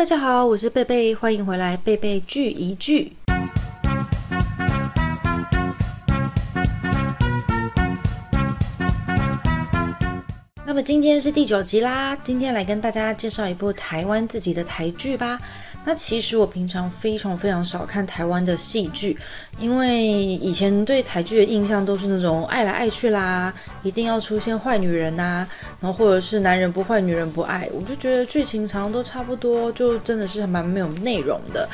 大家好，我是贝贝，欢迎回来，贝贝聚一聚。那么今天是第九集啦，今天来跟大家介绍一部台湾自己的台剧吧。那其实我平常非常非常少看台湾的戏剧，因为以前对台剧的印象都是那种爱来爱去啦，一定要出现坏女人呐，然后或者是男人不坏女人不爱，我就觉得剧情常常都差不多，就真的是蛮没有内容的。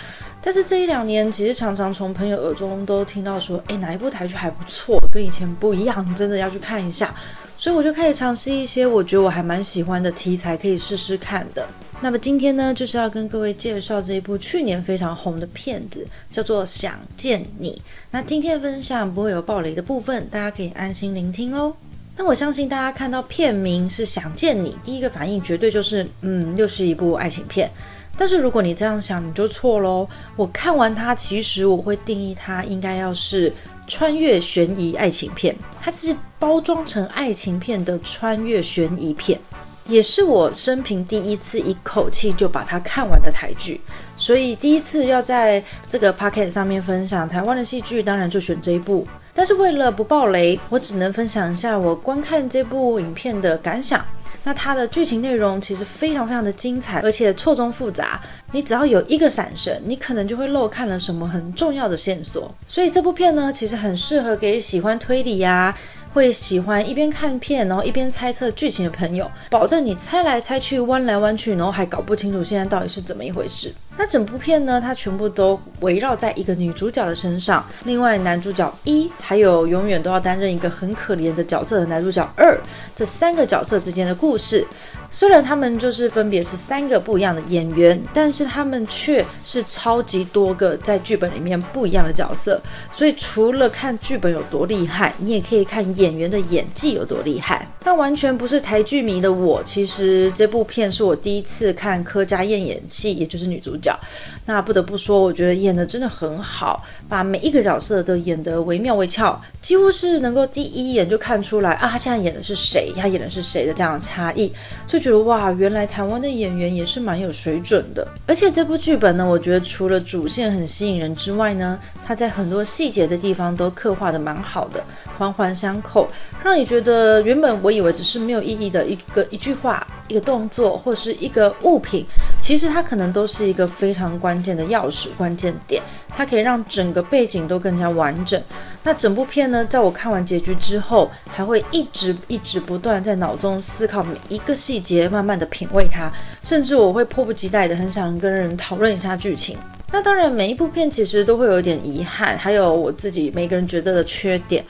但是这一两年，其实常常从朋友耳中都听到说，哎，哪一部台剧还不错，跟以前不一样，真的要去看一下。所以我就开始尝试一些我觉得我还蛮喜欢的题材，可以试试看的。那么今天呢，就是要跟各位介绍这一部去年非常红的片子，叫做《想见你》。那今天的分享不会有暴雷的部分，大家可以安心聆听哦。那我相信大家看到片名是《想见你》，第一个反应绝对就是，嗯，又是一部爱情片。但是如果你这样想，你就错喽。我看完它，其实我会定义它应该要是。穿越悬疑爱情片，它是包装成爱情片的穿越悬疑片，也是我生平第一次一口气就把它看完的台剧。所以第一次要在这个 p o c k e t 上面分享台湾的戏剧，当然就选这一部。但是为了不爆雷，我只能分享一下我观看这部影片的感想。那它的剧情内容其实非常非常的精彩，而且错综复杂。你只要有一个闪神，你可能就会漏看了什么很重要的线索。所以这部片呢，其实很适合给喜欢推理呀。会喜欢一边看片，然后一边猜测剧情的朋友，保证你猜来猜去，弯来弯去，然后还搞不清楚现在到底是怎么一回事。那整部片呢，它全部都围绕在一个女主角的身上，另外男主角一，还有永远都要担任一个很可怜的角色的男主角二，这三个角色之间的故事。虽然他们就是分别是三个不一样的演员，但是他们却是超级多个在剧本里面不一样的角色。所以除了看剧本有多厉害，你也可以看演员的演技有多厉害。那完全不是台剧迷的我，其实这部片是我第一次看柯佳燕演戏，也就是女主角。那不得不说，我觉得演的真的很好，把每一个角色都演得惟妙惟肖，几乎是能够第一眼就看出来啊，她现在演的是谁，她演的是谁的这样的差异。就觉得哇，原来台湾的演员也是蛮有水准的。而且这部剧本呢，我觉得除了主线很吸引人之外呢，它在很多细节的地方都刻画的蛮好的，环环相扣，让你觉得原本我以为只是没有意义的一个一句话、一个动作或是一个物品，其实它可能都是一个非常关键的钥匙、关键点，它可以让整个背景都更加完整。那整部片呢，在我看完结局之后，还会一直一直不断在脑中思考每一个细节，慢慢的品味它，甚至我会迫不及待的很想跟人讨论一下剧情。那当然，每一部片其实都会有一点遗憾，还有我自己每个人觉得的缺点。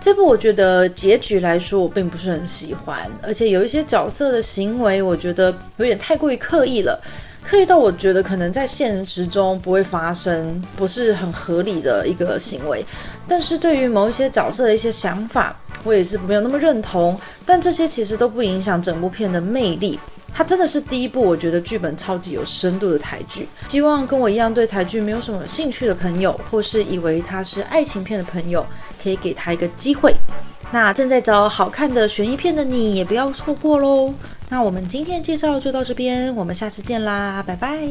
这部我觉得结局来说，我并不是很喜欢，而且有一些角色的行为，我觉得有点太过于刻意了。刻意到我觉得可能在现实中不会发生，不是很合理的一个行为。但是对于某一些角色的一些想法，我也是没有那么认同。但这些其实都不影响整部片的魅力。它真的是第一部我觉得剧本超级有深度的台剧。希望跟我一样对台剧没有什么兴趣的朋友，或是以为它是爱情片的朋友，可以给他一个机会。那正在找好看的悬疑片的你，也不要错过喽。那我们今天介绍就到这边，我们下次见啦，拜拜。